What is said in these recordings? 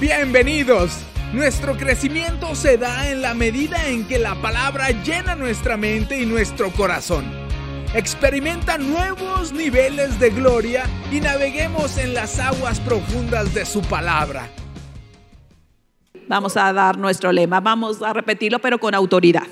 Bienvenidos. Nuestro crecimiento se da en la medida en que la palabra llena nuestra mente y nuestro corazón. Experimenta nuevos niveles de gloria y naveguemos en las aguas profundas de su palabra. Vamos a dar nuestro lema, vamos a repetirlo pero con autoridad.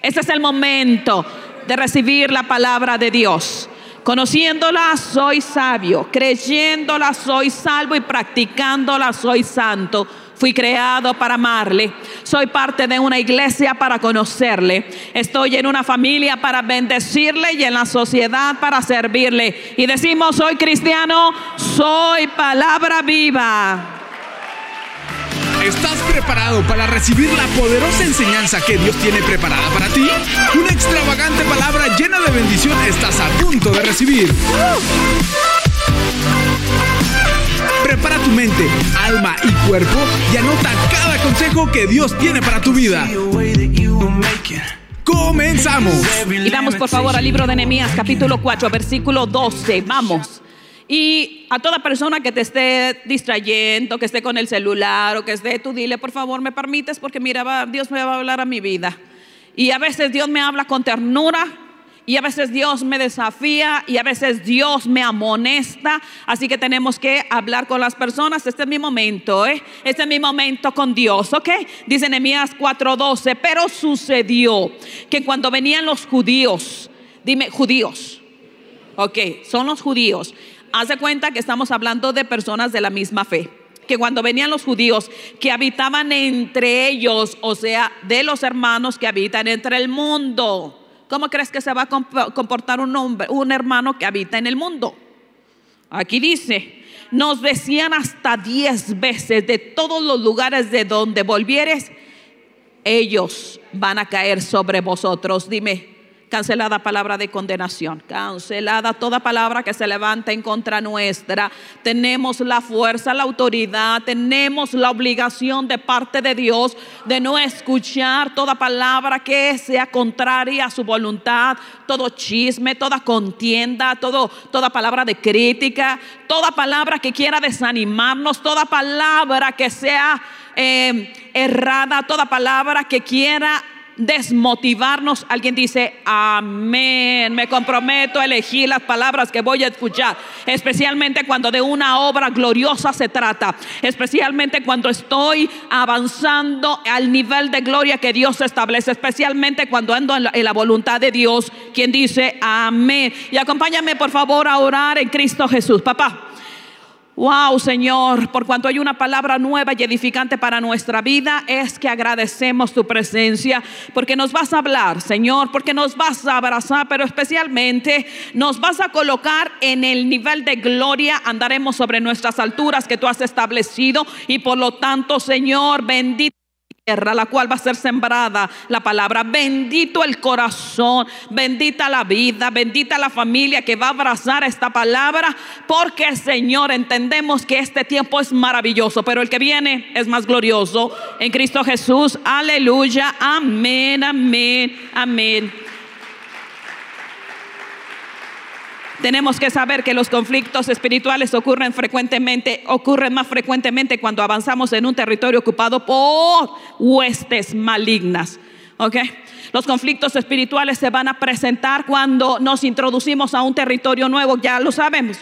Este es el momento de recibir la palabra de Dios. Conociéndola soy sabio, creyéndola soy salvo y practicándola soy santo. Fui creado para amarle. Soy parte de una iglesia para conocerle. Estoy en una familia para bendecirle y en la sociedad para servirle. Y decimos, soy cristiano, soy palabra viva. ¿Estás preparado para recibir la poderosa enseñanza que Dios tiene preparada para ti? Una extravagante palabra llena de bendición estás a punto de recibir. Prepara tu mente, alma y cuerpo y anota cada consejo que Dios tiene para tu vida. Comenzamos. Y vamos por favor al libro de Nehemías capítulo 4 versículo 12. Vamos. Y a toda persona que te esté distrayendo, que esté con el celular o que esté, tú dile, por favor, me permites porque mira, Dios me va a hablar a mi vida. Y a veces Dios me habla con ternura, y a veces Dios me desafía y a veces Dios me amonesta. Así que tenemos que hablar con las personas. Este es mi momento, ¿eh? Este es mi momento con Dios, ¿ok? Dice Nehemías 4:12. Pero sucedió que cuando venían los judíos, dime, judíos, ok, son los judíos. Hace cuenta que estamos hablando de personas de la misma fe que cuando venían los judíos que habitaban entre ellos, o sea, de los hermanos que habitan entre el mundo. ¿Cómo crees que se va a comportar un hombre, un hermano que habita en el mundo? Aquí dice, nos decían hasta diez veces de todos los lugares de donde volvieres, ellos van a caer sobre vosotros. Dime, Cancelada palabra de condenación. Cancelada toda palabra que se levanta en contra nuestra. Tenemos la fuerza, la autoridad, tenemos la obligación de parte de Dios de no escuchar toda palabra que sea contraria a su voluntad, todo chisme, toda contienda, todo, toda palabra de crítica, toda palabra que quiera desanimarnos, toda palabra que sea eh, errada, toda palabra que quiera desmotivarnos, alguien dice, amén, me comprometo a elegir las palabras que voy a escuchar, especialmente cuando de una obra gloriosa se trata, especialmente cuando estoy avanzando al nivel de gloria que Dios establece, especialmente cuando ando en la, voluntad de Dios, quien dice, amén. Y acompáñame por favor a orar en Cristo Jesús, papá. Wow, Señor, por cuanto hay una palabra nueva y edificante para nuestra vida, es que agradecemos tu presencia, porque nos vas a hablar, Señor, porque nos vas a abrazar, pero especialmente nos vas a colocar en el nivel de gloria, andaremos sobre nuestras alturas que tú has establecido y por lo tanto, Señor, bendito la cual va a ser sembrada la palabra. Bendito el corazón, bendita la vida, bendita la familia que va a abrazar esta palabra, porque Señor, entendemos que este tiempo es maravilloso, pero el que viene es más glorioso. En Cristo Jesús, aleluya, amén, amén, amén. Tenemos que saber que los conflictos espirituales ocurren frecuentemente, ocurren más frecuentemente cuando avanzamos en un territorio ocupado por huestes malignas. ¿Ok? Los conflictos espirituales se van a presentar cuando nos introducimos a un territorio nuevo, ya lo sabemos.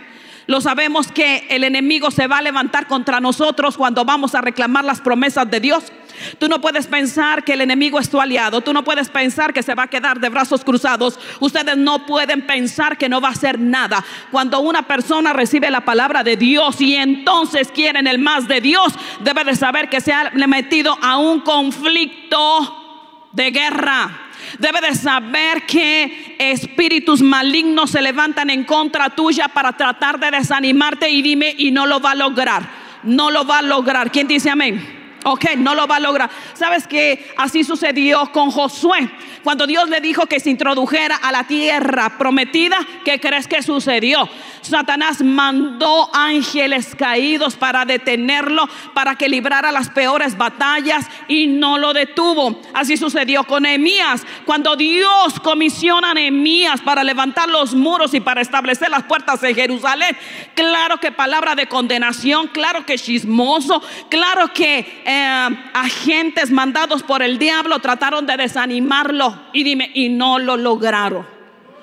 Lo sabemos que el enemigo se va a levantar contra nosotros cuando vamos a reclamar las promesas de Dios. Tú no puedes pensar que el enemigo es tu aliado. Tú no puedes pensar que se va a quedar de brazos cruzados. Ustedes no pueden pensar que no va a hacer nada. Cuando una persona recibe la palabra de Dios y entonces quieren el más de Dios, debe de saber que se ha metido a un conflicto de guerra. Debe de saber que espíritus malignos se levantan en contra tuya para tratar de desanimarte y dime, y no lo va a lograr. No lo va a lograr. ¿Quién dice amén? Ok, no lo va a lograr. ¿Sabes que así sucedió con Josué? Cuando Dios le dijo que se introdujera a la tierra prometida, ¿qué crees que sucedió? Satanás mandó ángeles caídos para detenerlo, para que librara las peores batallas y no lo detuvo. Así sucedió con Nehemías. Cuando Dios comisiona a Nehemías para levantar los muros y para establecer las puertas de Jerusalén, claro que palabra de condenación, claro que chismoso, claro que eh, agentes mandados por el diablo trataron de desanimarlo y dime, y no lo lograron.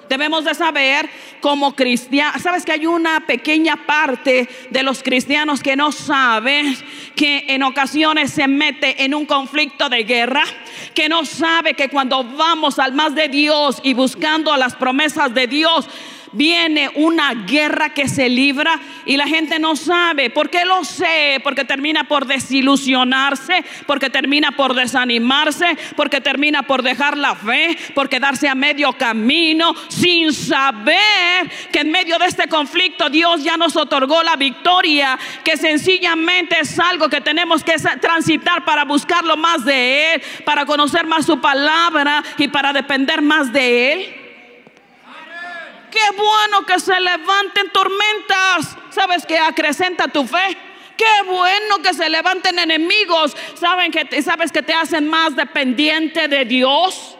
Debemos de saber como cristianos, sabes que hay una pequeña parte de los cristianos que no saben que en ocasiones se mete en un conflicto de guerra, que no sabe que cuando vamos al más de Dios y buscando las promesas de Dios, viene una guerra que se libra y la gente no sabe. ¿Por qué lo sé? Porque termina por desilusionarse, porque termina por desanimarse, porque termina por dejar la fe, por quedarse a medio camino sin saber que en medio de este conflicto Dios ya nos otorgó la victoria, que sencillamente es algo que tenemos que transitar para buscarlo más de Él, para conocer más su palabra y para depender más de Él. Qué bueno que se levanten tormentas. ¿Sabes que acrecenta tu fe? Qué bueno que se levanten enemigos. ¿Saben que, ¿Sabes que te hacen más dependiente de Dios?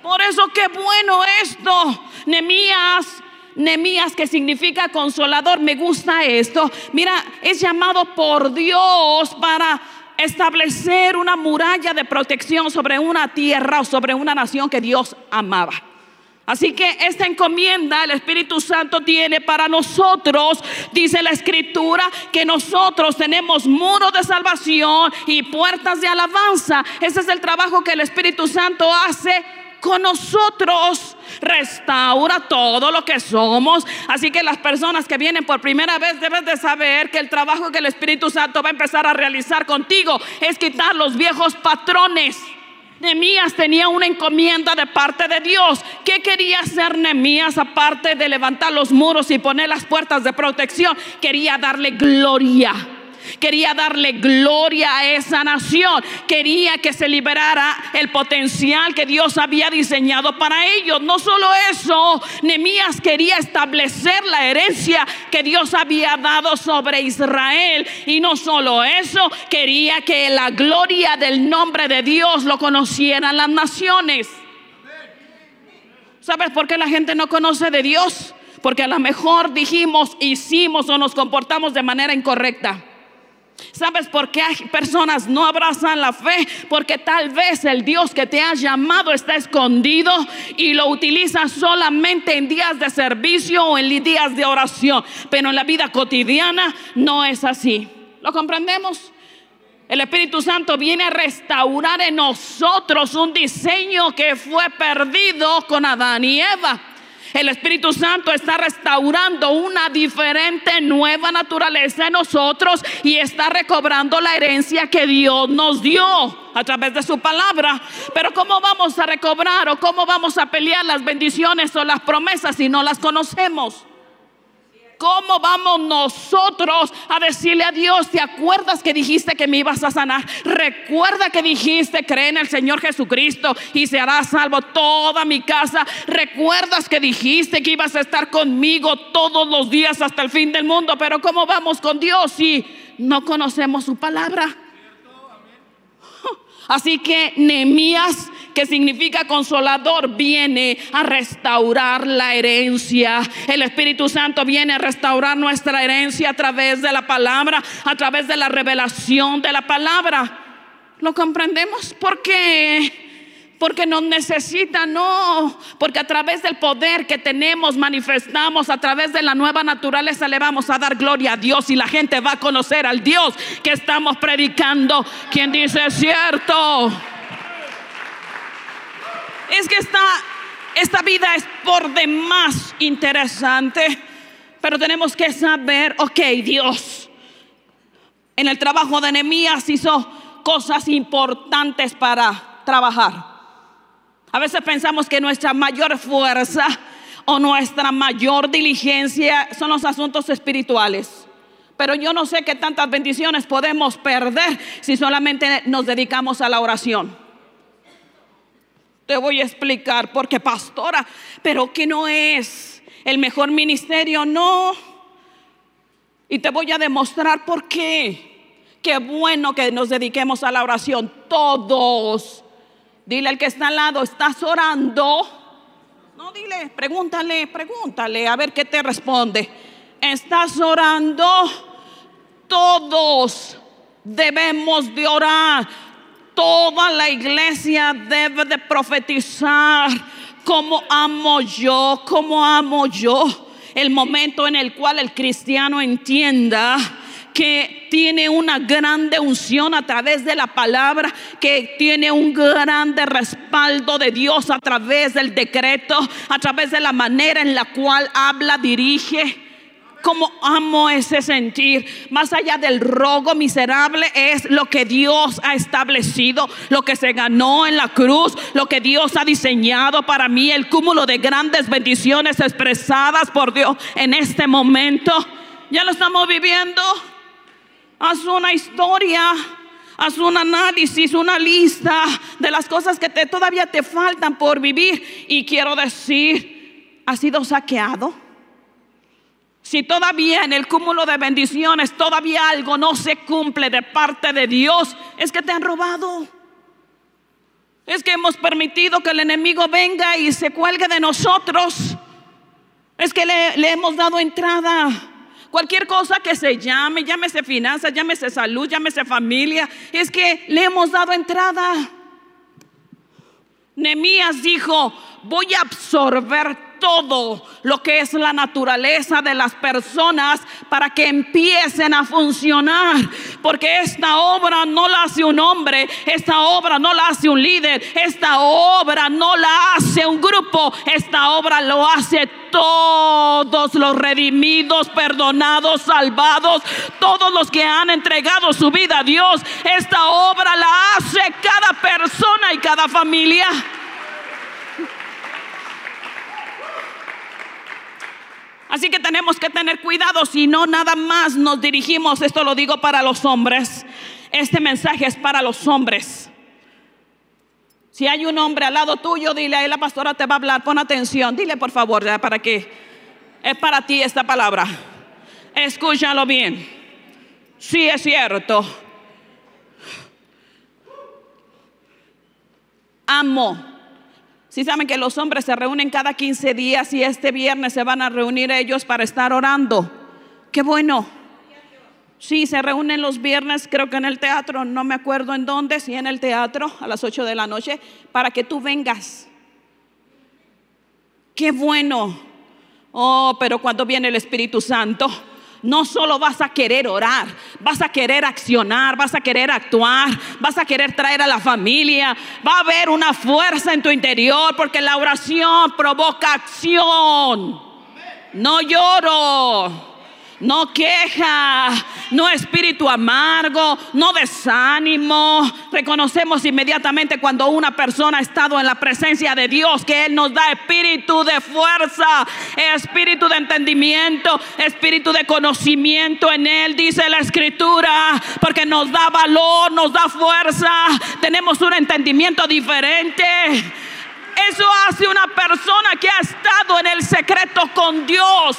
Por eso qué bueno esto. Nemías, Nemías que significa consolador. Me gusta esto. Mira, es llamado por Dios para establecer una muralla de protección sobre una tierra o sobre una nación que Dios amaba. Así que esta encomienda el Espíritu Santo tiene para nosotros, dice la Escritura, que nosotros tenemos muros de salvación y puertas de alabanza. Ese es el trabajo que el Espíritu Santo hace con nosotros. Restaura todo lo que somos. Así que las personas que vienen por primera vez deben de saber que el trabajo que el Espíritu Santo va a empezar a realizar contigo es quitar los viejos patrones Nemías tenía una encomienda de parte de Dios. ¿Qué quería hacer Nemías aparte de levantar los muros y poner las puertas de protección? Quería darle gloria Quería darle gloria a esa nación. Quería que se liberara el potencial que Dios había diseñado para ellos. No solo eso, Nemías quería establecer la herencia que Dios había dado sobre Israel. Y no solo eso, quería que la gloria del nombre de Dios lo conocieran las naciones. ¿Sabes por qué la gente no conoce de Dios? Porque a lo mejor dijimos, hicimos o nos comportamos de manera incorrecta. ¿Sabes por qué hay personas no abrazan la fe? Porque tal vez el Dios que te ha llamado está escondido y lo utiliza solamente en días de servicio o en días de oración. Pero en la vida cotidiana no es así. ¿Lo comprendemos? El Espíritu Santo viene a restaurar en nosotros un diseño que fue perdido con Adán y Eva. El Espíritu Santo está restaurando una diferente nueva naturaleza en nosotros y está recobrando la herencia que Dios nos dio a través de su palabra. Pero ¿cómo vamos a recobrar o cómo vamos a pelear las bendiciones o las promesas si no las conocemos? ¿Cómo vamos nosotros a decirle a Dios, ¿te acuerdas que dijiste que me ibas a sanar? Recuerda que dijiste, cree en el Señor Jesucristo y se hará salvo toda mi casa. ¿Recuerdas que dijiste que ibas a estar conmigo todos los días hasta el fin del mundo? Pero ¿cómo vamos con Dios si no conocemos su palabra? Así que Nehemías que significa consolador, viene a restaurar la herencia. El Espíritu Santo viene a restaurar nuestra herencia a través de la palabra, a través de la revelación de la palabra. ¿Lo comprendemos? ¿Por qué? porque nos necesita, no, porque a través del poder que tenemos, manifestamos, a través de la nueva naturaleza le vamos a dar gloria a Dios y la gente va a conocer al Dios que estamos predicando, quien dice cierto es que esta, esta vida es por demás interesante, pero tenemos que saber, ok, Dios, en el trabajo de Nehemías hizo cosas importantes para trabajar. A veces pensamos que nuestra mayor fuerza o nuestra mayor diligencia son los asuntos espirituales. Pero yo no sé qué tantas bendiciones podemos perder si solamente nos dedicamos a la oración. Te voy a explicar, porque pastora, pero que no es el mejor ministerio, no. Y te voy a demostrar por qué. Qué bueno que nos dediquemos a la oración todos. Dile al que está al lado, ¿estás orando? No, dile, pregúntale, pregúntale, a ver qué te responde. ¿Estás orando? Todos debemos de orar. Toda la iglesia debe de profetizar como amo yo, como amo yo. El momento en el cual el cristiano entienda que tiene una grande unción a través de la palabra, que tiene un grande respaldo de Dios a través del decreto, a través de la manera en la cual habla, dirige. Como amo ese sentir. Más allá del rogo miserable es lo que Dios ha establecido, lo que se ganó en la cruz, lo que Dios ha diseñado para mí, el cúmulo de grandes bendiciones expresadas por Dios en este momento. Ya lo estamos viviendo. Haz una historia, haz un análisis, una lista de las cosas que te, todavía te faltan por vivir. Y quiero decir, ¿has sido saqueado? Si todavía en el cúmulo de bendiciones todavía algo no se cumple de parte de Dios, es que te han robado. Es que hemos permitido que el enemigo venga y se cuelgue de nosotros. Es que le, hemos dado entrada. Cualquier cosa que se llame, llámese finanzas, llámese salud, llámese familia, es que le hemos dado entrada. Nemías dijo, voy a absorber todo lo que es la naturaleza de las personas para que empiecen a funcionar. Porque esta obra no la hace un hombre, esta obra no la hace un líder, esta obra no la hace un grupo, esta obra lo hace todos los redimidos, perdonados, salvados, todos los que han entregado su vida a Dios. Esta obra la hace cada persona y cada familia. Así que tenemos que tener cuidado, si no nada más nos dirigimos, esto lo digo para los hombres, este mensaje es para los hombres. Si hay un hombre al lado tuyo, dile a la pastora te va a hablar, pon atención, dile por favor, ya para que es para ti esta palabra. Escúchalo bien. Sí es cierto. Amo si saben que los hombres se reúnen cada 15 días y este viernes se van a reunir ellos para estar orando. Qué bueno. Sí, se reúnen los viernes, creo que en el teatro, no me acuerdo en dónde, sí en el teatro a las 8 de la noche, para que tú vengas. Qué bueno. Oh, pero cuando viene el Espíritu Santo, no solo vas a querer orar, vas a querer accionar, vas a querer actuar, vas a querer traer a la familia, va a haber una fuerza en tu interior porque la oración provoca acción. No lloro no queja, no espíritu amargo, no desánimo. Reconocemos inmediatamente cuando una persona ha estado en la presencia de Dios que Él nos da espíritu de fuerza, espíritu de entendimiento, espíritu de conocimiento en Él, dice la escritura, porque nos da valor, nos da fuerza, tenemos un entendimiento diferente. Eso hace una persona que ha estado en el secreto con Dios.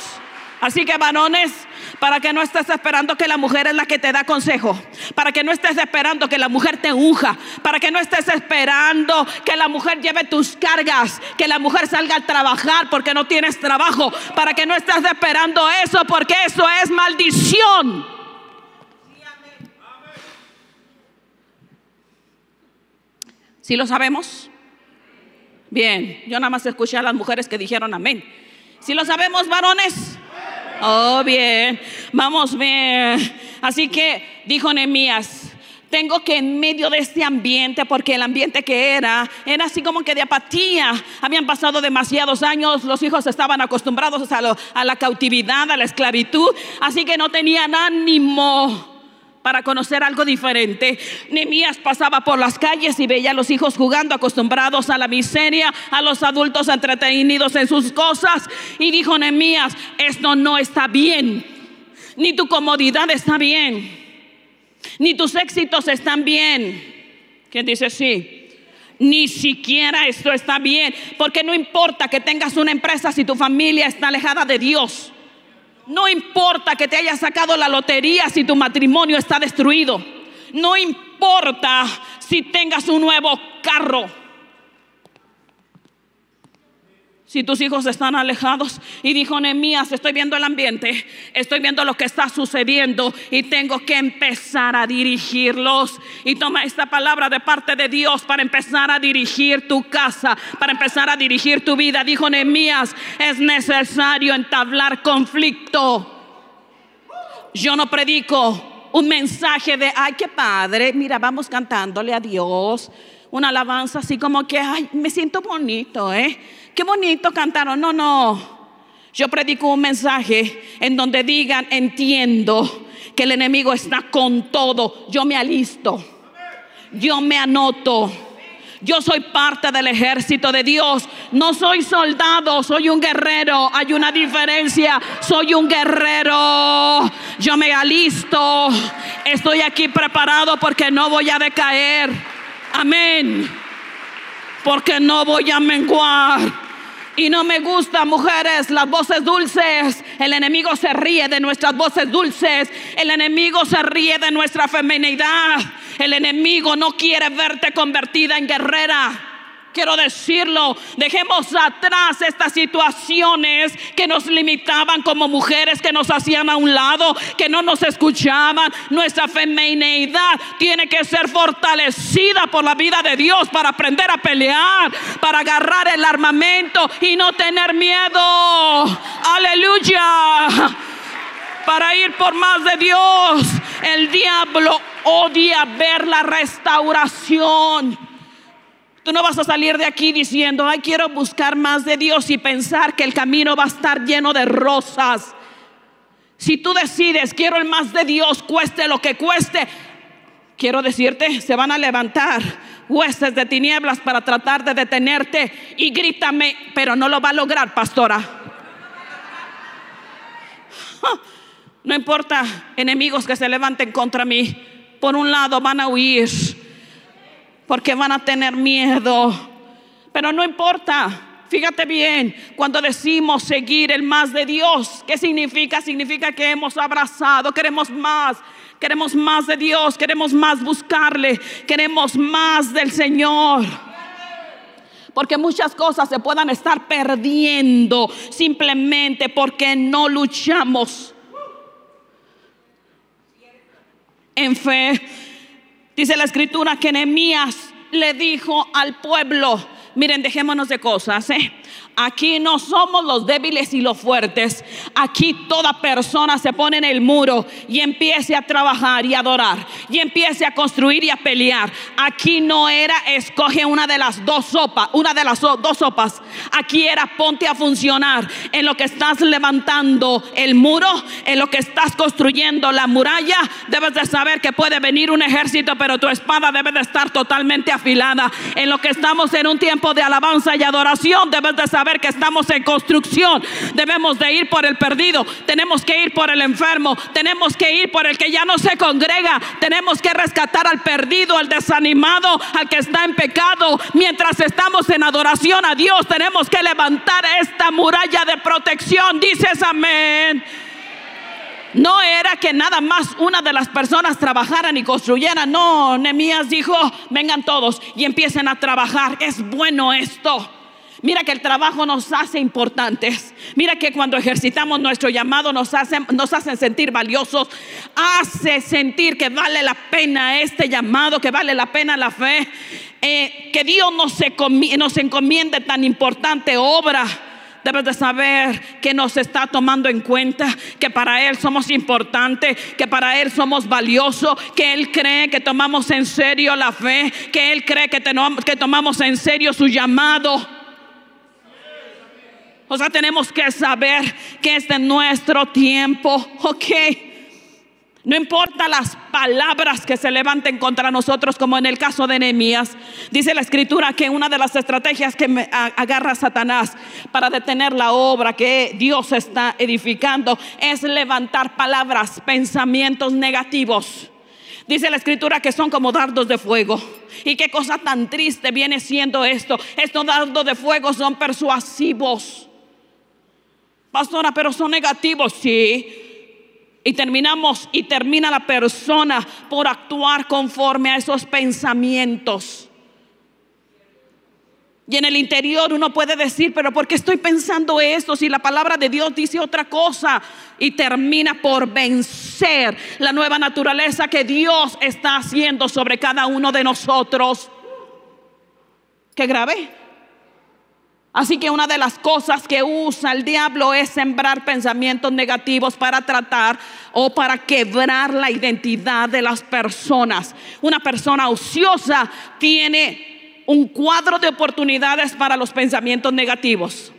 Así que varones, para que no estés esperando que la mujer es la que te da consejo, para que no estés esperando que la mujer te unja, para que no estés esperando que la mujer lleve tus cargas, que la mujer salga a trabajar porque no tienes trabajo, para que no estés esperando eso porque eso es maldición. ¿Sí lo sabemos? Bien, yo nada más escuché a las mujeres que dijeron amén. ¿Sí lo sabemos, varones? Oh, bien, vamos bien. Así que dijo Nehemías, tengo que en medio de este ambiente, porque el ambiente que era, era así como que de apatía. Habían pasado demasiados años, los hijos estaban acostumbrados a, a la cautividad, a la esclavitud, así que no tenían ánimo para conocer algo diferente. Nemías pasaba por las calles y veía a los hijos jugando, acostumbrados a la miseria, a los adultos entretenidos en sus cosas. Y dijo Nemías, esto no está bien. Ni tu comodidad está bien. Ni tus éxitos están bien. ¿Quién dice sí? Ni siquiera esto está bien. Porque no importa que tengas una empresa si tu familia está alejada de Dios. No importa que te hayas sacado la lotería si tu matrimonio está destruido. No importa si tengas un nuevo carro si tus hijos están alejados. Y dijo Nehemías, estoy viendo el ambiente, estoy viendo lo que está sucediendo y tengo que empezar a dirigirlos. Y toma esta palabra de parte de Dios para empezar a dirigir tu casa, para empezar a dirigir tu vida. Dijo Nehemías, es necesario entablar conflicto. Yo no predico un mensaje de, ay, qué padre, mira, vamos cantándole a Dios. Una alabanza así como que, ay, me siento bonito, ¿eh? Qué bonito cantaron. No, no. Yo predico un mensaje en donde digan, entiendo que el enemigo está con todo. Yo me alisto. Yo me anoto. Yo soy parte del ejército de Dios. No soy soldado, soy un guerrero. Hay una diferencia. Soy un guerrero. Yo me alisto. Estoy aquí preparado porque no voy a decaer. Amén. Porque no voy a menguar. Y no me gusta, mujeres, las voces dulces. El enemigo se ríe de nuestras voces dulces. El enemigo se ríe de nuestra feminidad. El enemigo no quiere verte convertida en guerrera. Quiero decirlo, dejemos atrás estas situaciones que nos limitaban como mujeres, que nos hacían a un lado, que no nos escuchaban. Nuestra femineidad tiene que ser fortalecida por la vida de Dios para aprender a pelear, para agarrar el armamento y no tener miedo. Aleluya. Para ir por más de Dios. El diablo odia ver la restauración. Tú no vas a salir de aquí diciendo, ay, quiero buscar más de Dios y pensar que el camino va a estar lleno de rosas. Si tú decides, quiero el más de Dios, cueste lo que cueste, quiero decirte, se van a levantar huestes de tinieblas para tratar de detenerte y grítame, pero no lo va a lograr, pastora. No importa enemigos que se levanten contra mí, por un lado van a huir porque van a tener miedo. Pero no importa. Fíjate bien, cuando decimos seguir el más de Dios, ¿qué significa? Significa que hemos abrazado, queremos más, queremos más de Dios, queremos más buscarle, queremos más del Señor. Porque muchas cosas se puedan estar perdiendo simplemente porque no luchamos en fe. Dice la escritura que Nehemías le dijo al pueblo, miren, dejémonos de cosas, ¿eh? Aquí no somos los débiles y los fuertes. Aquí toda persona se pone en el muro y empiece a trabajar y adorar. Y empiece a construir y a pelear. Aquí no era escoge una de las dos sopas, una de las dos sopas. Aquí era ponte a funcionar en lo que estás levantando el muro, en lo que estás construyendo la muralla. Debes de saber que puede venir un ejército, pero tu espada debe de estar totalmente afilada. En lo que estamos en un tiempo de alabanza y adoración, debes de saber ver que estamos en construcción. Debemos de ir por el perdido, tenemos que ir por el enfermo, tenemos que ir por el que ya no se congrega, tenemos que rescatar al perdido, al desanimado, al que está en pecado. Mientras estamos en adoración a Dios, tenemos que levantar esta muralla de protección. Dices amén. No era que nada más una de las personas trabajaran y construyeran. No, Nemías dijo, vengan todos y empiecen a trabajar. Es bueno esto. Mira que el trabajo nos hace importantes. Mira que cuando ejercitamos nuestro llamado nos hacen, nos sentir valiosos. Hace sentir que vale la pena este llamado, que vale la pena la fe. Eh, que Dios nos, nos encomiende tan importante obra. Debes de saber que nos está tomando en cuenta, que para Él somos importantes, que para Él somos valiosos, que Él cree que tomamos en serio la fe, que Él cree que tomamos en serio su llamado. O sea, tenemos que saber que es de nuestro tiempo, ok. No importa las palabras que se levanten contra nosotros, como en el caso de Nehemías. Dice la escritura que una de las estrategias que agarra Satanás para detener la obra que Dios está edificando es levantar palabras, pensamientos negativos. Dice la escritura que son como dardos de fuego. Y qué cosa tan triste viene siendo esto. Estos dardos de fuego son persuasivos. Pastora, pero son negativos, sí y terminamos y termina la persona por actuar conforme a esos pensamientos. Y en el interior uno puede decir, pero ¿por qué estoy pensando esto si la palabra de Dios dice otra cosa? Y termina por vencer la nueva naturaleza que Dios está haciendo sobre cada uno de nosotros. Qué grave. Así que una de las cosas que usa el diablo es sembrar pensamientos negativos para tratar o para quebrar la identidad de las personas. Una persona ociosa tiene un cuadro de oportunidades para los pensamientos negativos.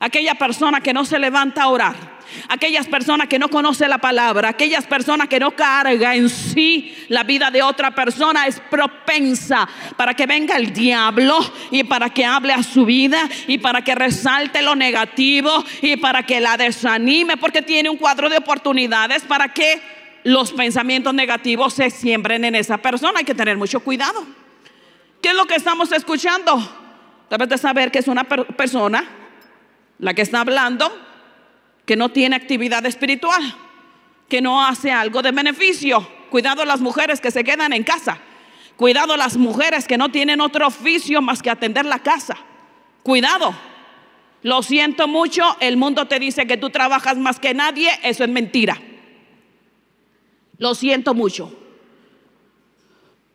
Aquella persona que no se levanta a orar aquellas personas que no conocen la palabra, aquellas personas que no carga en sí la vida de otra persona, es propensa para que venga el diablo y para que hable a su vida y para que resalte lo negativo y para que la desanime, porque tiene un cuadro de oportunidades para que los pensamientos negativos se siembren en esa persona. Hay que tener mucho cuidado. ¿Qué es lo que estamos escuchando? Debes de saber que es una persona la que está hablando que no tiene actividad espiritual, que no hace algo de beneficio. Cuidado las mujeres que se quedan en casa. Cuidado las mujeres que no tienen otro oficio más que atender la casa. Cuidado. Lo siento mucho, el mundo te dice que tú trabajas más que nadie, eso es mentira. Lo siento mucho.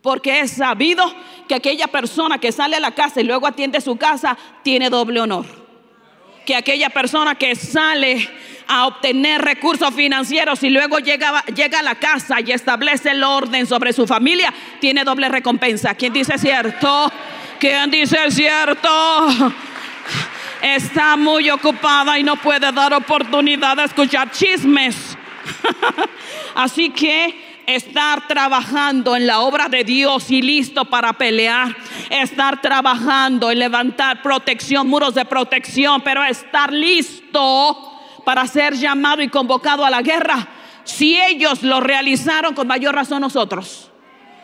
Porque es sabido que aquella persona que sale a la casa y luego atiende su casa tiene doble honor que aquella persona que sale a obtener recursos financieros y luego llega, llega a la casa y establece el orden sobre su familia, tiene doble recompensa. ¿Quién dice cierto? ¿Quién dice cierto? Está muy ocupada y no puede dar oportunidad de escuchar chismes. Así que estar trabajando en la obra de Dios y listo para pelear, estar trabajando en levantar protección, muros de protección, pero estar listo para ser llamado y convocado a la guerra. Si ellos lo realizaron, con mayor razón nosotros.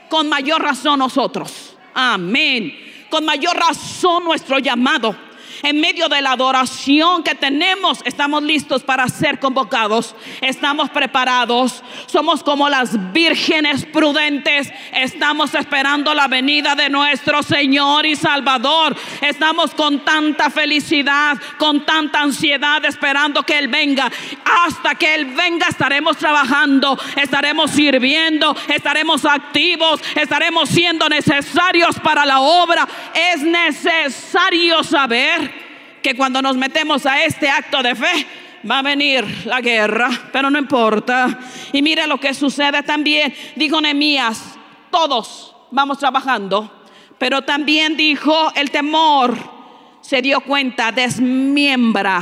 Con mayor razón nosotros. Amén. Con mayor razón nuestro llamado en medio de la adoración que tenemos, estamos listos para ser convocados. Estamos preparados. Somos como las vírgenes prudentes. Estamos esperando la venida de nuestro Señor y Salvador. Estamos con tanta felicidad, con tanta ansiedad esperando que Él venga. Hasta que Él venga estaremos trabajando, estaremos sirviendo, estaremos activos, estaremos siendo necesarios para la obra. Es necesario saber que cuando nos metemos a este acto de fe, va a venir la guerra, pero no importa. Y mira lo que sucede también. Dijo Nehemías, todos vamos trabajando, pero también dijo el temor se dio cuenta, desmiembra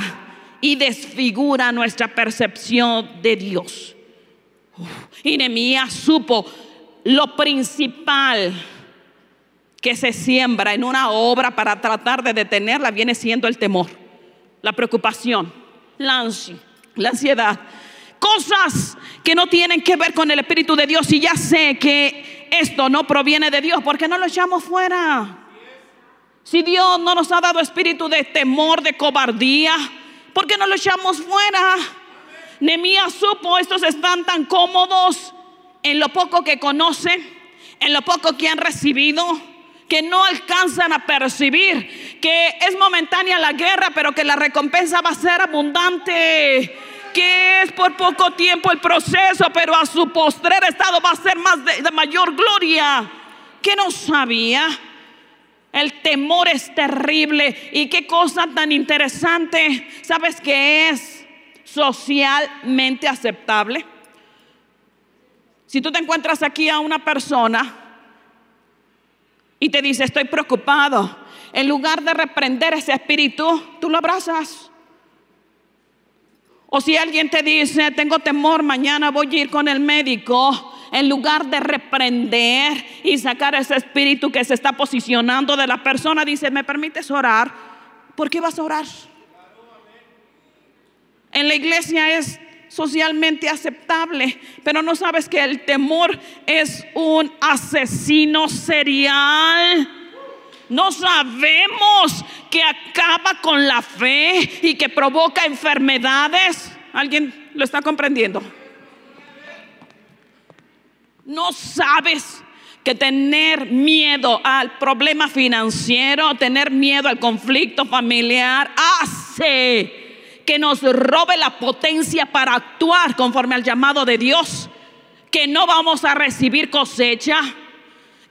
y desfigura nuestra percepción de Dios. Y Nehemías supo lo principal que se siembra en una obra para tratar de detenerla viene siendo el temor, la preocupación, la, ansiedad. Cosas que no tienen que ver con el Espíritu de Dios. Y ya sé que esto no proviene de Dios, porque no lo echamos fuera? Si Dios no nos ha dado espíritu de temor, de cobardía, ¿por qué no lo echamos fuera? Nemías supo, estos están tan cómodos en lo poco que conocen, en lo poco que han recibido que no alcanzan a percibir que es momentánea la guerra, pero que la recompensa va a ser abundante. Que es por poco tiempo el proceso, pero a su postrer estado va a ser más de, de mayor gloria. Que no sabía. El temor es terrible. Y qué cosa tan interesante. ¿Sabes qué es socialmente aceptable? Si tú te encuentras aquí a una persona y te dice, estoy preocupado, en lugar de reprender ese espíritu, tú lo abrazas. O si alguien te dice, tengo temor, mañana voy a ir con el médico, en lugar de reprender y sacar ese espíritu que se está posicionando de la persona, dice, ¿me permites orar? ¿Por qué vas a orar? En la iglesia es socialmente aceptable, pero no sabes que el temor es un asesino serial. No sabemos que acaba con la fe y que provoca enfermedades. ¿Alguien lo está comprendiendo? No sabes que tener miedo al problema financiero, tener miedo al conflicto familiar, hace que nos robe la potencia para actuar conforme al llamado de Dios, que no vamos a recibir cosecha,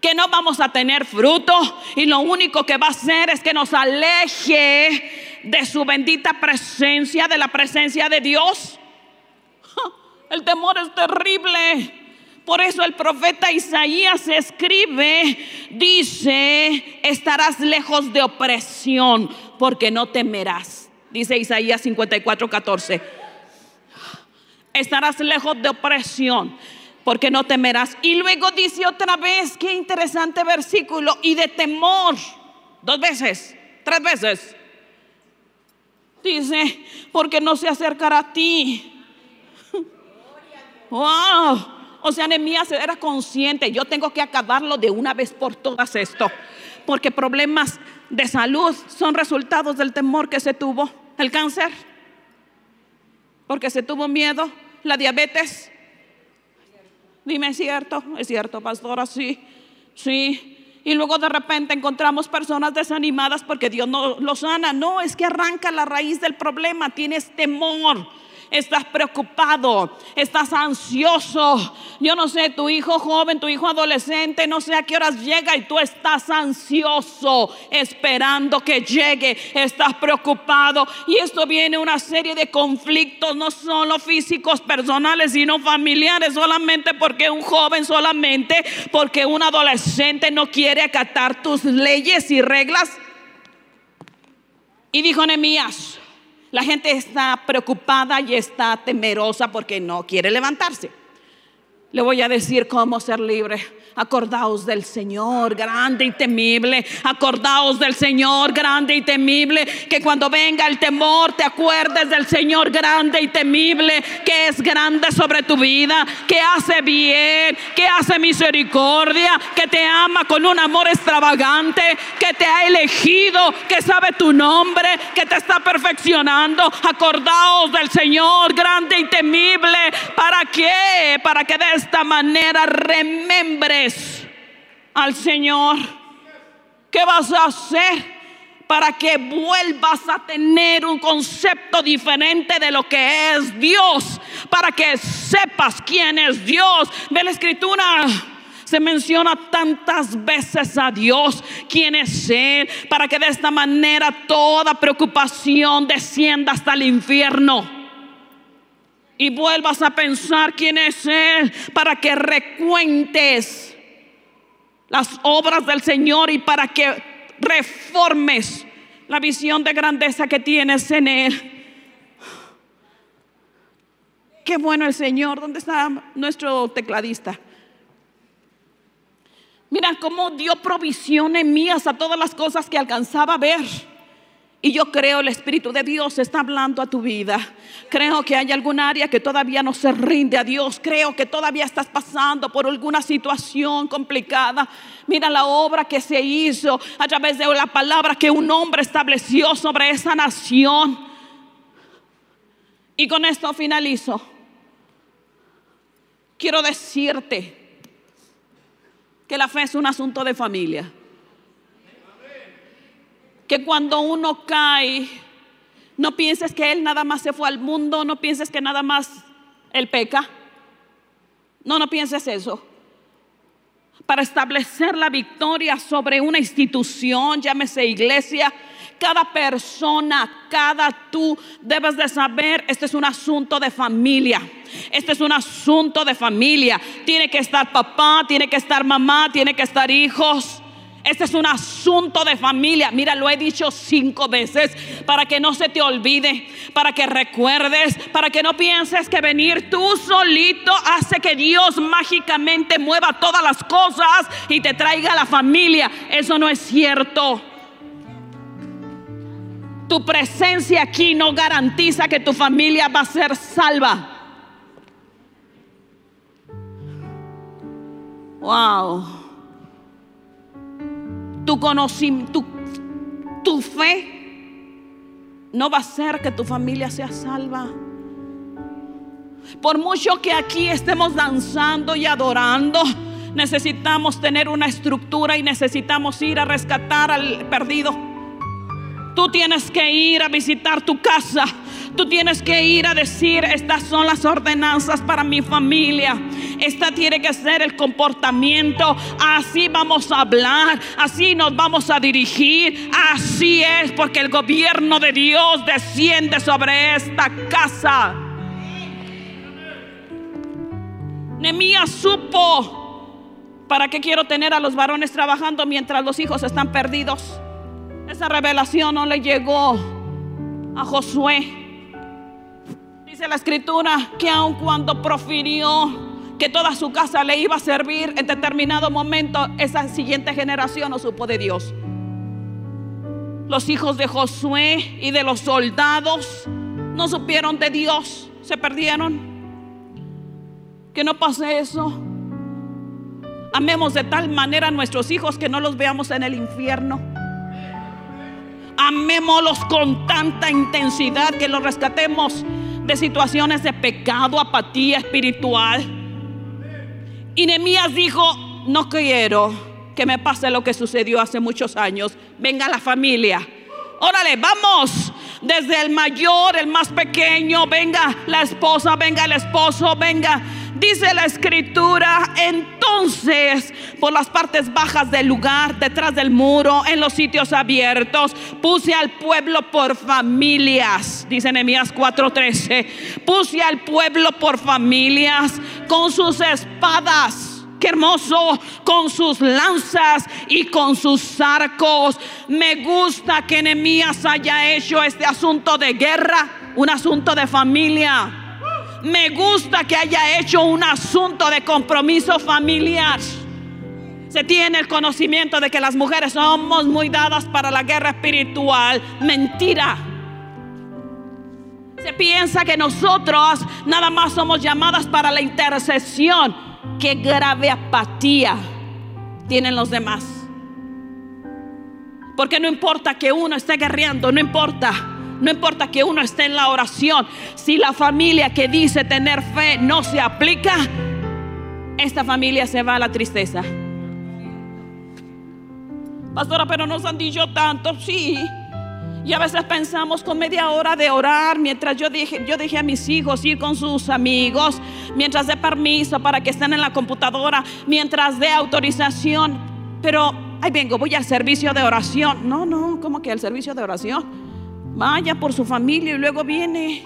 que no vamos a tener fruto y lo único que va a hacer es que nos aleje de su bendita presencia, de la presencia de Dios. El temor es terrible. Por eso el profeta Isaías escribe, dice, estarás lejos de opresión porque no temerás dice Isaías 54, 14. Estarás lejos de opresión porque no temerás. Y luego dice otra vez, qué interesante versículo, y de temor, dos veces, tres veces. Dice, porque no se acercará a ti. Wow. O sea, Nehemías era consciente, yo tengo que acabarlo de una vez por todas esto, porque problemas de salud son resultados del temor que se tuvo el cáncer, porque se tuvo miedo, la diabetes. Dime, ¿es cierto? ¿Es cierto, pastora? Sí, sí. Y luego de repente encontramos personas desanimadas porque Dios no los sana. No, es que arranca la raíz del problema, tienes temor estás preocupado, estás ansioso. Yo no sé, tu hijo joven, tu hijo adolescente, no sé a qué horas llega y tú estás ansioso, esperando que llegue, estás preocupado. Y esto viene una serie de conflictos, no solo físicos, personales, sino familiares, solamente porque un joven, solamente porque un adolescente no quiere acatar tus leyes y reglas. Y dijo Nehemías, la gente está preocupada y está temerosa porque no quiere levantarse. Le voy a decir cómo ser libre. Acordaos del Señor grande y temible. Acordaos del Señor grande y temible. Que cuando venga el temor te acuerdes del Señor grande y temible. Que es grande sobre tu vida. Que hace bien. Que hace misericordia. Que te ama con un amor extravagante. Que te ha elegido. Que sabe tu nombre. Que te está perfeccionando. Acordaos del Señor grande y temible. ¿Para qué? Para que de esta manera remembre al Señor. ¿Qué vas a hacer? para que vuelvas a tener un concepto diferente de lo que es Dios, para que sepas quién es Dios. De la escritura se menciona tantas veces a Dios, quién es Él, para que de esta manera toda preocupación descienda hasta el infierno. Y vuelvas a pensar quién es Él, para que recuentes las obras del Señor y para que reformes la visión de grandeza que tienes en Él. Qué bueno el Señor. ¿Dónde está nuestro tecladista? Mira cómo dio provisión en mías a todas las cosas que alcanzaba a ver. Y yo creo el Espíritu de Dios está hablando a tu vida. Creo que hay algún área que todavía no se rinde a Dios. Creo que todavía estás pasando por alguna situación complicada. Mira la obra que se hizo a través de la palabra que un hombre estableció sobre esa nación. Y con esto finalizo. Quiero decirte que la fe es un asunto de familia que cuando uno cae, no pienses que Él nada más se fue al mundo, no pienses que nada más Él peca. No, no pienses eso. Para establecer la victoria sobre una institución, llámese iglesia, cada persona, cada tú, debes de saber, este es un asunto de familia. Este es un asunto de familia. Tiene que estar papá, tiene que estar mamá, tiene que estar hijos Este es un asunto de familia. Mira, lo he dicho cinco veces para que no se te olvide, para que recuerdes, para que no pienses que venir tú solito hace que Dios mágicamente mueva todas las cosas y te traiga la familia. Eso no es cierto. Tu presencia aquí no garantiza que tu familia va a ser salva. Wow. Tu conocimiento, tu, fe no va a hacer que tu familia sea salva. Por mucho que aquí estemos danzando y adorando, necesitamos tener una estructura y necesitamos ir a rescatar al perdido. Tú tienes que ir a visitar tu casa. Tú tienes que ir a decir, estas son las ordenanzas para mi familia. Esta tiene que ser el comportamiento. Así vamos a hablar. Así nos vamos a dirigir. Así es porque el gobierno de Dios desciende sobre esta casa. Nemías supo para qué quiero tener a los varones trabajando mientras los hijos están perdidos. Esa revelación no le llegó a Josué. Dice la escritura que aun cuando profirió que toda su casa le iba a servir en determinado momento, esa siguiente generación no supo de Dios. Los hijos de Josué y de los soldados no supieron de Dios, se perdieron. Que no pase eso. Amemos de tal manera a nuestros hijos que no los veamos en el infierno. Amémoslos con tanta intensidad que los rescatemos de situaciones de pecado, apatía espiritual. Y Nehemías dijo, no quiero que me pase lo que sucedió hace muchos años. Venga la familia. Órale, vamos. Desde el mayor, el más pequeño, venga la esposa, venga el esposo, venga Dice la escritura, entonces por las partes bajas del lugar, detrás del muro, en los sitios abiertos, puse al pueblo por familias, dice Nehemías 4:13, puse al pueblo por familias con sus espadas. Qué hermoso, con sus lanzas y con sus arcos. Me gusta que Nehemías haya hecho este asunto de guerra, un asunto de familia me gusta que haya hecho un asunto de compromiso familiar. Se tiene el conocimiento de que las mujeres somos muy dadas para la guerra espiritual. Mentira. Se piensa que nosotros nada más somos llamadas para la intercesión. Qué grave apatía tienen los demás. Porque no importa que uno esté guerreando, no importa. No importa que uno esté en la oración. Si la familia que dice tener fe no se aplica, esta familia se va a la tristeza. Pastora, pero nos han dicho tanto, sí. Y a veces pensamos con media hora de orar mientras yo dije, yo a mis hijos ir con sus amigos, mientras dé permiso para que estén en la computadora, mientras dé autorización. Pero ahí vengo, voy al servicio de oración. No, no, ¿cómo que al servicio de oración? Vaya por su familia y luego viene.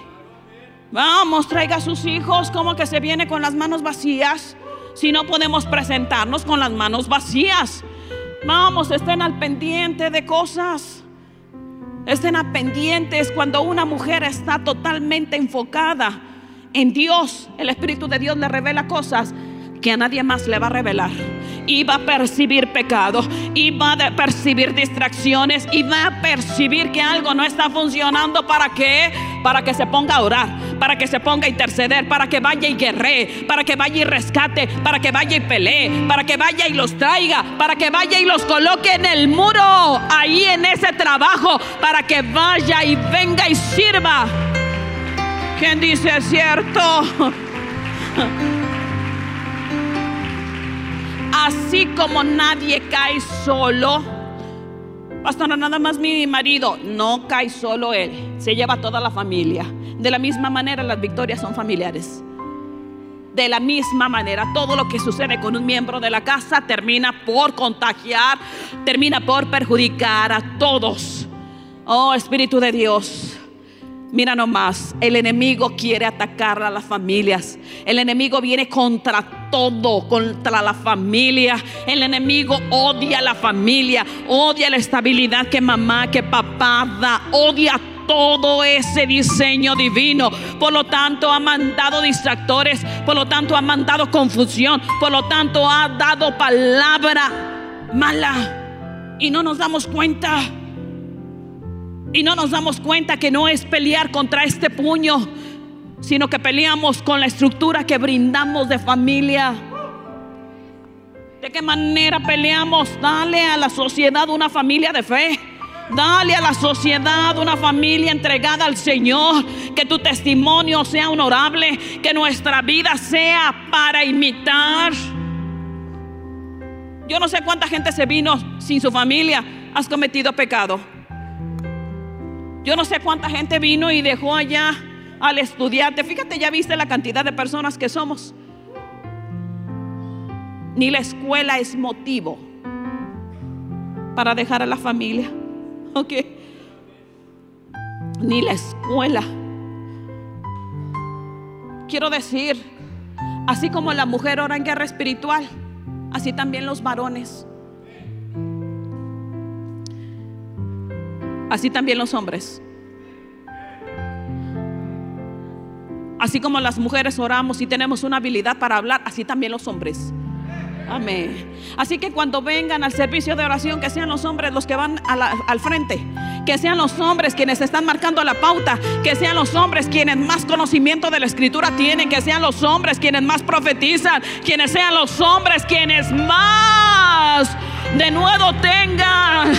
Vamos, traiga a sus hijos. como que se viene con las manos vacías? Si no podemos presentarnos con las manos vacías. Vamos, estén al pendiente de cosas. Estén al pendientes cuando una mujer está totalmente enfocada en Dios. El Espíritu de Dios le revela cosas que a nadie más le va a revelar va a percibir pecado, va a percibir distracciones, va a percibir que algo no está funcionando. ¿Para qué? Para que se ponga a orar, para que se ponga a interceder, para que vaya y guerre, para que vaya y rescate, para que vaya y pelee, para que vaya y los traiga, para que vaya y los coloque en el muro, ahí en ese trabajo, para que vaya y venga y sirva. ¿Quién dice cierto? Así como nadie cae solo. Pastor, nada más mi marido. No cae solo él. Se lleva toda la familia. De la misma manera las victorias son familiares. De la misma manera, todo lo que sucede con un miembro de la casa termina por contagiar, termina por perjudicar a todos. Oh Espíritu de Dios, Mira nomás, el enemigo quiere atacar a las familias. El enemigo viene contra todo, contra la familia. El enemigo odia a la familia, odia la estabilidad que mamá, que papá da, odia todo ese diseño divino. Por lo tanto, ha mandado distractores, por lo tanto, ha mandado confusión, por lo tanto, ha dado palabra mala. Y no nos damos cuenta. Y no nos damos cuenta que no es pelear contra este puño, sino que peleamos con la estructura que brindamos de familia. ¿De qué manera peleamos? Dale a la sociedad una familia de fe. Dale a la sociedad una familia entregada al Señor. Que tu testimonio sea honorable. Que nuestra vida sea para imitar. Yo no sé cuánta gente se vino sin su familia. Has cometido pecado. Yo no sé cuánta gente vino y dejó allá al estudiante. Fíjate, ya viste la cantidad de personas que somos. Ni la escuela es motivo para dejar a la familia. Ok. Ni la escuela. Quiero decir, así como la mujer ora en guerra espiritual, así también los varones. Así también los hombres. Así como las mujeres oramos y tenemos una habilidad para hablar, así también los hombres. Amén. Así que cuando vengan al servicio de oración, que sean los hombres los que van al frente, que sean los hombres quienes están marcando la pauta, que sean los hombres quienes más conocimiento de la escritura tienen, que sean los hombres quienes más profetizan, quienes sean los hombres quienes más de nuevo tengan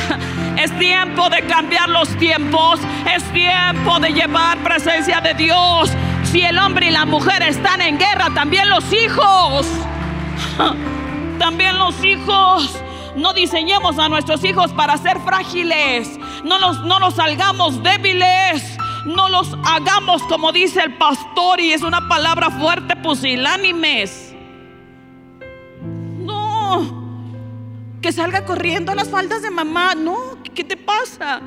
es tiempo de cambiar los tiempos. Es tiempo de llevar presencia de Dios. Si el hombre y la mujer están en guerra, también los hijos. También los hijos. No diseñemos a nuestros hijos para ser frágiles. No los, no los salgamos débiles. No los hagamos como dice el pastor y es una palabra fuerte, pusilánimes. No que salga corriendo a las faldas de mamá. No, ¿qué te pasa?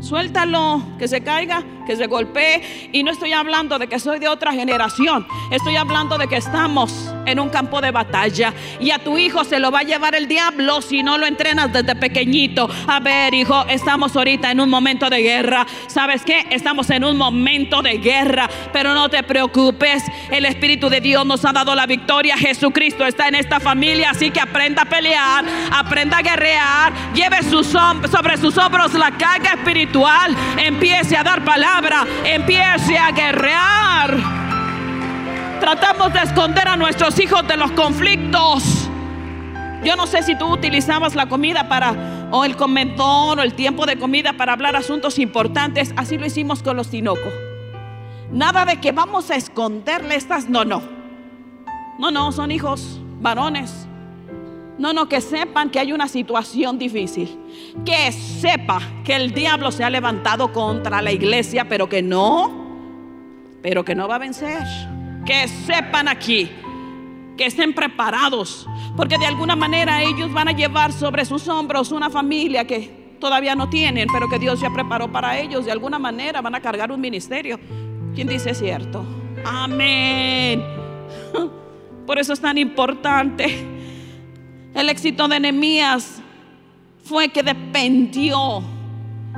Suéltalo, que se caiga, que se golpee. Y no estoy hablando de que soy de otra generación. Estoy hablando de que estamos en un campo de batalla. Y a tu hijo se lo va a llevar el diablo si no lo entrenas desde pequeñito. A ver, hijo, estamos ahorita en un momento de guerra. ¿Sabes qué? Estamos en un momento de guerra. Pero no te preocupes. El Espíritu de Dios nos ha dado la victoria. Jesucristo está en esta familia. Así que aprenda a pelear, aprenda a guerrear. Lleve sobre sus hombros la carga espiritual empiece a dar empiece a guerrear. Tratamos de esconder a nuestros hijos de los conflictos. Yo no sé si tú utilizabas la comida para, o el comedor, o el tiempo de comida para hablar asuntos importantes. Así lo hicimos con los tinocos. Nada de que vamos a esconderle estas, no, no. No, no, son hijos varones. No, no, que sepan que hay una situación difícil. Que sepa que el diablo se ha levantado contra la iglesia, pero que no, pero que no va a vencer. Que sepan aquí, que estén preparados, porque de alguna manera ellos van a llevar sobre sus hombros una familia que todavía no tienen, pero que Dios ya preparó para ellos. De alguna manera van a cargar un ministerio. ¿Quién dice cierto? Amén. Por eso es tan importante el éxito de Nehemías fue que dependió,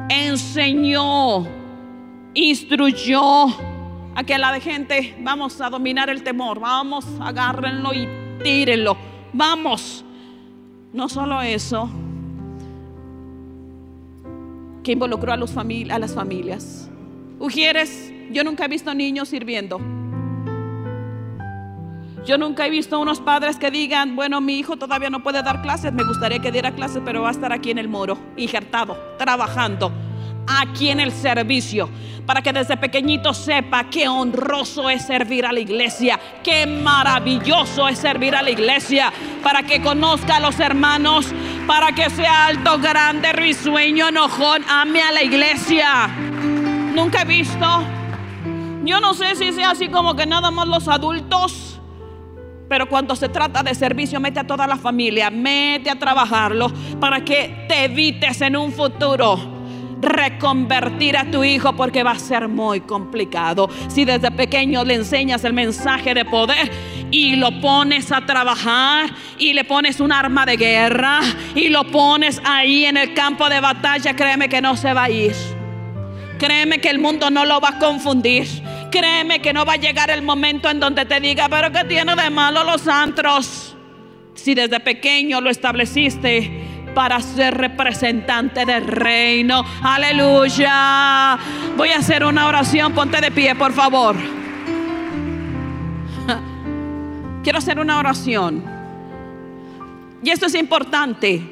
enseñó, instruyó a que la gente, vamos a dominar el temor, vamos, agárrenlo y tírenlo, vamos. No solo eso, que involucró a, a las familias. Ujieres, yo nunca he visto niños sirviendo. Yo nunca he visto unos padres que digan, bueno, mi hijo todavía no puede dar clases, me gustaría que diera clases, pero va a estar aquí en el muro, injertado, trabajando, aquí en el servicio, para que desde pequeñito sepa qué honroso es servir a la iglesia, qué maravilloso es servir a la iglesia, para que conozca a los hermanos, para que sea alto, grande, risueño, enojón, ame a la iglesia. Nunca he visto. Yo no sé si sea así como que nada más los adultos pero cuando se trata de servicio, mete a toda la familia, mete a trabajarlo para que te evites en un futuro reconvertir a tu hijo porque va a ser muy complicado. Si desde pequeño le enseñas el mensaje de poder y lo pones a trabajar y le pones un arma de guerra y lo pones ahí en el campo de batalla, créeme que no se va a ir. Créeme que el mundo no lo va a confundir. Créeme que no va a llegar el momento en donde te diga, pero ¿qué tiene de malo los antros? Si desde pequeño lo estableciste para ser representante del reino. Aleluya. Voy a hacer una oración. Ponte de pie, por favor. Quiero hacer una oración. Y esto es importante.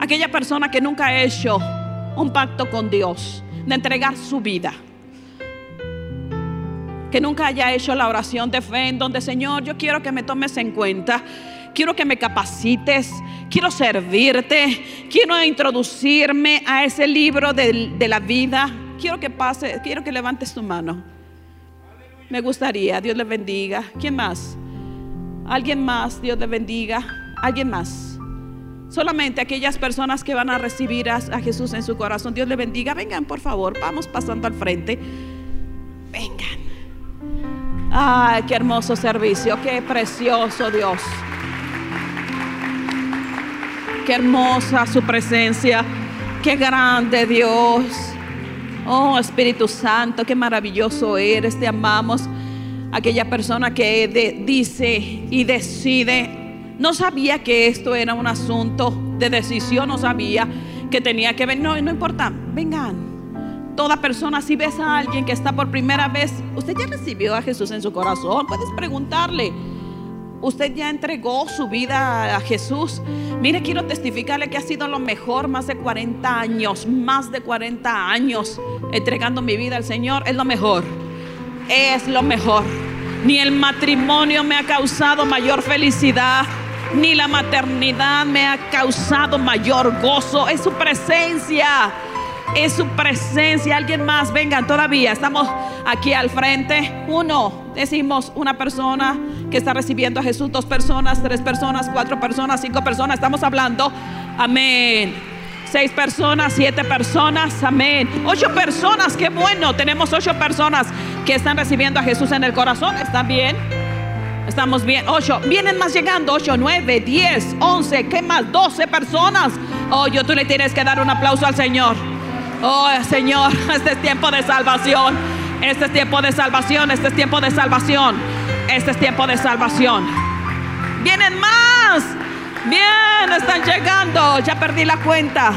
Aquella persona que nunca ha hecho un pacto con Dios de entregar su vida. Que nunca haya hecho la oración de fe en donde, Señor, yo quiero que me tomes en cuenta quiero que me capacites, quiero servirte, quiero introducirme a ese libro de, la vida. Quiero que pase, quiero que levantes tu mano. Me gustaría, Dios le bendiga. ¿Quién más? ¿Alguien más? Dios le bendiga. ¿Alguien más? Solamente aquellas personas que van a recibir a, Jesús en su corazón. Dios le bendiga. Vengan, por favor. Vamos pasando al frente. Vengan. Ay, qué hermoso servicio. Qué precioso Dios. Qué hermosa su presencia. Qué grande Dios. Oh Espíritu Santo, qué maravilloso eres. Te amamos. Aquella persona que dice y decide. No sabía que esto era un asunto de decisión. No sabía que tenía que ver. No, no importa. Vengan. Toda persona, si ves a alguien que está por primera vez, usted ya recibió a Jesús en su corazón. Puedes preguntarle. Usted ya entregó su vida a Jesús. Mire, quiero testificarle que ha sido lo mejor más de 40 años, más de 40 años entregando mi vida al Señor. Es lo mejor. Es lo mejor. Ni el matrimonio me ha causado mayor felicidad, ni la maternidad me ha causado mayor gozo. Es su presencia es su presencia. Alguien más, vengan todavía. Estamos aquí al frente. Uno, decimos una persona que está recibiendo a Jesús, dos personas, tres personas, cuatro personas, cinco personas. Estamos hablando. Amén. Seis personas, siete personas, amén. Ocho personas, qué bueno. Tenemos ocho personas que están recibiendo a Jesús en el corazón. ¿Están bien? Estamos bien. Ocho. Vienen más llegando. Ocho, nueve, diez, once. ¿Qué más? Doce personas. Oh, yo tú le tienes que dar un aplauso al Señor. Oh Señor, este es tiempo de salvación. Este es tiempo de salvación. Este es tiempo de salvación. Este es tiempo de salvación. Vienen más. Bien, están llegando. Ya perdí la cuenta.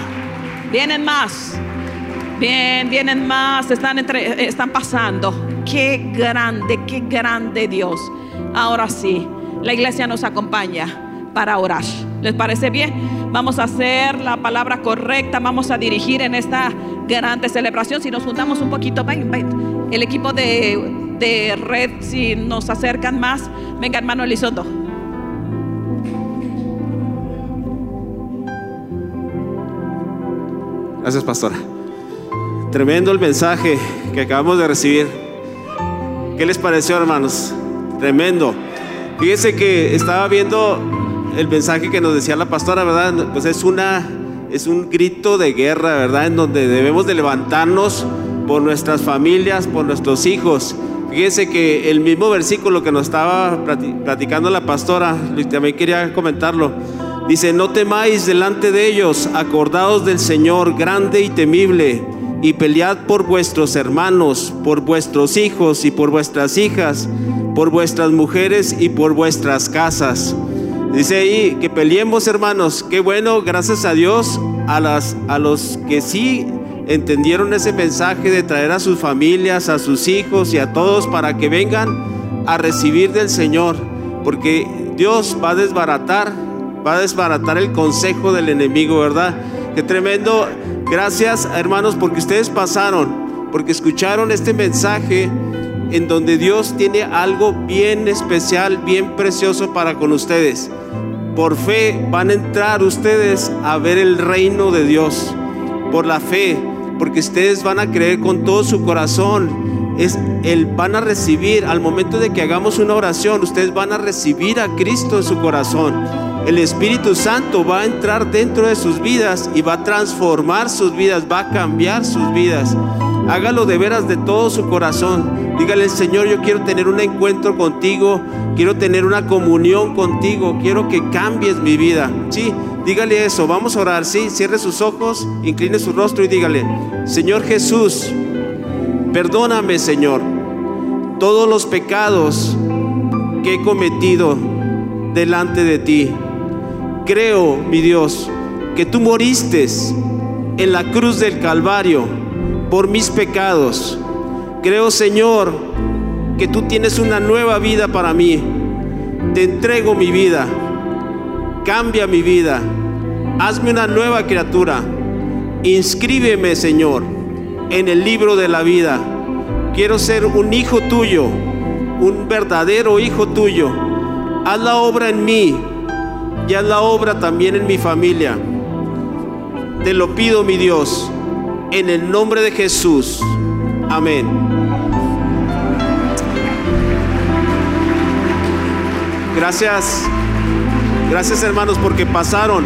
Vienen más. Bien, vienen más. Están, entre, están pasando. Qué grande, qué grande Dios. Ahora sí, la iglesia nos acompaña para orar. ¿Les parece bien? Vamos a hacer la palabra correcta. Vamos a dirigir en esta grande celebración. Si nos juntamos un poquito. El equipo de, de red, si nos acercan más, venga hermano Elizondo. Gracias, pastora. Tremendo el mensaje que acabamos de recibir. ¿Qué les pareció, hermanos? Tremendo. Fíjense que estaba viendo el mensaje que nos decía la pastora, ¿verdad? Pues es una es un grito de guerra, ¿verdad? En donde debemos de levantarnos por nuestras familias, por nuestros hijos. Fíjense que el mismo versículo que nos estaba platicando la pastora, también quería comentarlo. Dice, no temáis delante de ellos, acordados del Señor grande y temible, y pelead por vuestros hermanos, por vuestros hijos y por vuestras hijas, por vuestras mujeres y por vuestras casas. Dice ahí que peleemos, hermanos. Qué bueno, gracias a Dios, a, las, a los que sí entendieron ese mensaje de traer a sus familias, a sus hijos y a todos para que vengan a recibir del Señor. Porque Dios va a desbaratar, va a desbaratar el consejo del enemigo, ¿verdad? Qué tremendo. Gracias, hermanos, porque ustedes pasaron, porque escucharon este mensaje en donde Dios tiene algo bien especial, bien precioso para con ustedes. Por fe van a entrar ustedes a ver el reino de Dios. Por la fe, porque ustedes van a creer con todo su corazón. Es el van a recibir al momento de que hagamos una oración, ustedes van a recibir a Cristo en su corazón. el Espíritu Santo va a entrar dentro de sus vidas y va a transformar sus vidas, va a cambiar sus vidas. Hágalo de veras de todo su corazón. Dígale, Señor, yo quiero tener un encuentro contigo, quiero tener una comunión contigo, quiero que cambies mi vida. Sí, dígale eso, vamos a orar, sí, cierre sus ojos, incline su rostro y dígale, Señor Jesús, perdóname, Señor, todos los pecados que he cometido delante de ti. Creo, mi Dios, que tú moriste en la cruz del Calvario por mis pecados. Creo, Señor, que tú tienes una nueva vida para mí. Te entrego mi vida. Cambia mi vida. Hazme una nueva criatura. Inscríbeme, Señor, en el libro de la vida. Quiero ser un hijo tuyo, un verdadero hijo tuyo. Haz la obra en mí y haz la obra también en mi familia. Te lo pido, mi Dios, en el nombre de Jesús. Amén. Gracias. Gracias hermanos porque pasaron.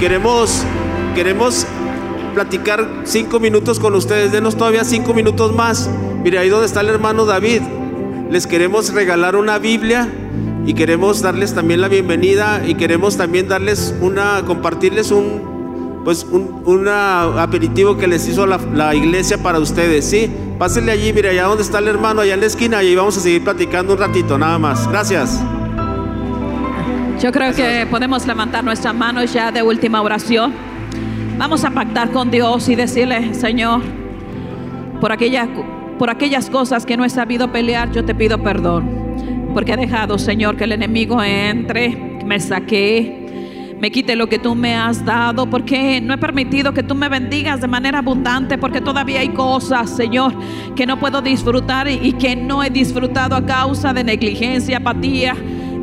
Queremos, queremos platicar cinco minutos con ustedes. Denos todavía cinco minutos más. Mire ahí donde está el hermano David. Les queremos regalar una Biblia y queremos darles también la bienvenida y queremos también darles una, compartirles un, pues un aperitivo que les hizo la, iglesia para ustedes, ¿sí? Pásenle allí, mire, allá donde está el hermano, allá en la esquina, y vamos a seguir platicando un ratito, nada más. Gracias. Yo creo que podemos levantar nuestras manos ya de última oración. Vamos a pactar con Dios y decirle, Señor, por, por aquellas cosas que no he sabido pelear, yo te pido perdón. Porque he dejado, Señor, que el enemigo entre, me saque me quite lo que tú me has dado, porque no he permitido que tú me bendigas de manera abundante, porque todavía hay cosas, Señor, que no puedo disfrutar y que no he disfrutado a causa de negligencia, apatía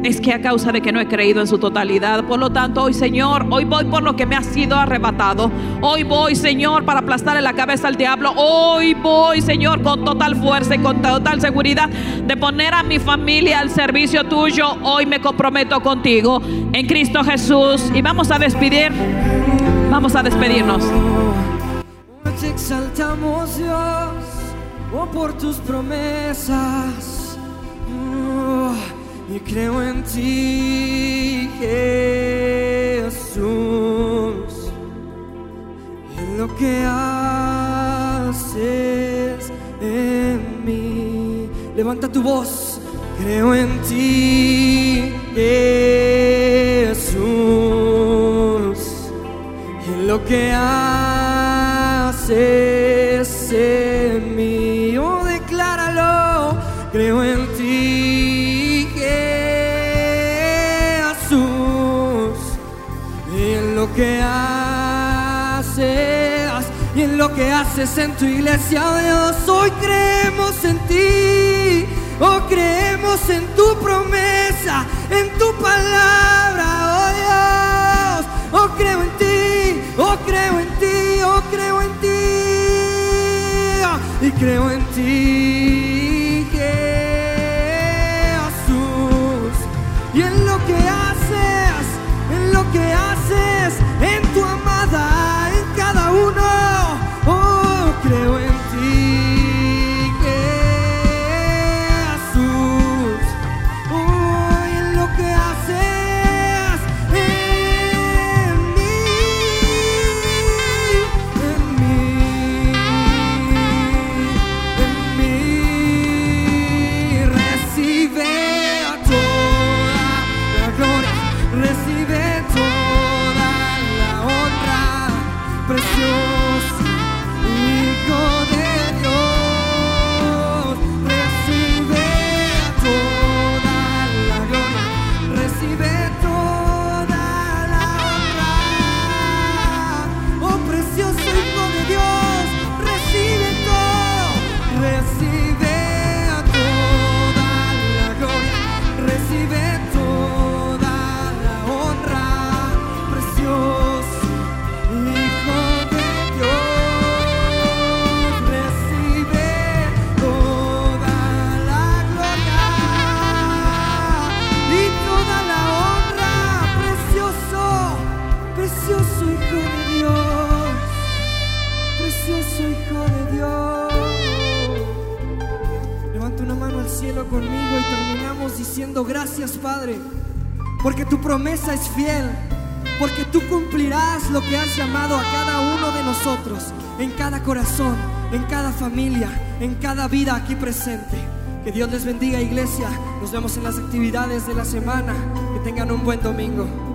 es que a causa de que no he creído en su totalidad. Por lo tanto, hoy, Señor, hoy voy por lo que me ha sido arrebatado. Hoy voy, Señor, para aplastarle la cabeza al diablo. Hoy voy, Señor, con total fuerza y con total seguridad de poner a mi familia al servicio tuyo. Hoy me comprometo contigo en Cristo Jesús. Y vamos a despedir. Vamos a despedirnos. Te exaltamos, Dios, oh, por tus promesas ti, Jesús, en lo que haces en mí. Levanta tu voz, creo en ti, Jesús, en lo que haces en mí. Oh, decláralo, creo en que haces y en lo que haces en tu iglesia, Dios. Hoy creemos en ti, oh creemos en tu promesa, en tu palabra, oh Dios. Oh creo en ti, oh creo en ti, oh creo en ti, y creo en ti, llamado a cada uno de nosotros, en cada corazón, en cada familia, en cada vida aquí presente. Que Dios les bendiga iglesia, nos vemos en las actividades de la semana, que tengan un buen domingo.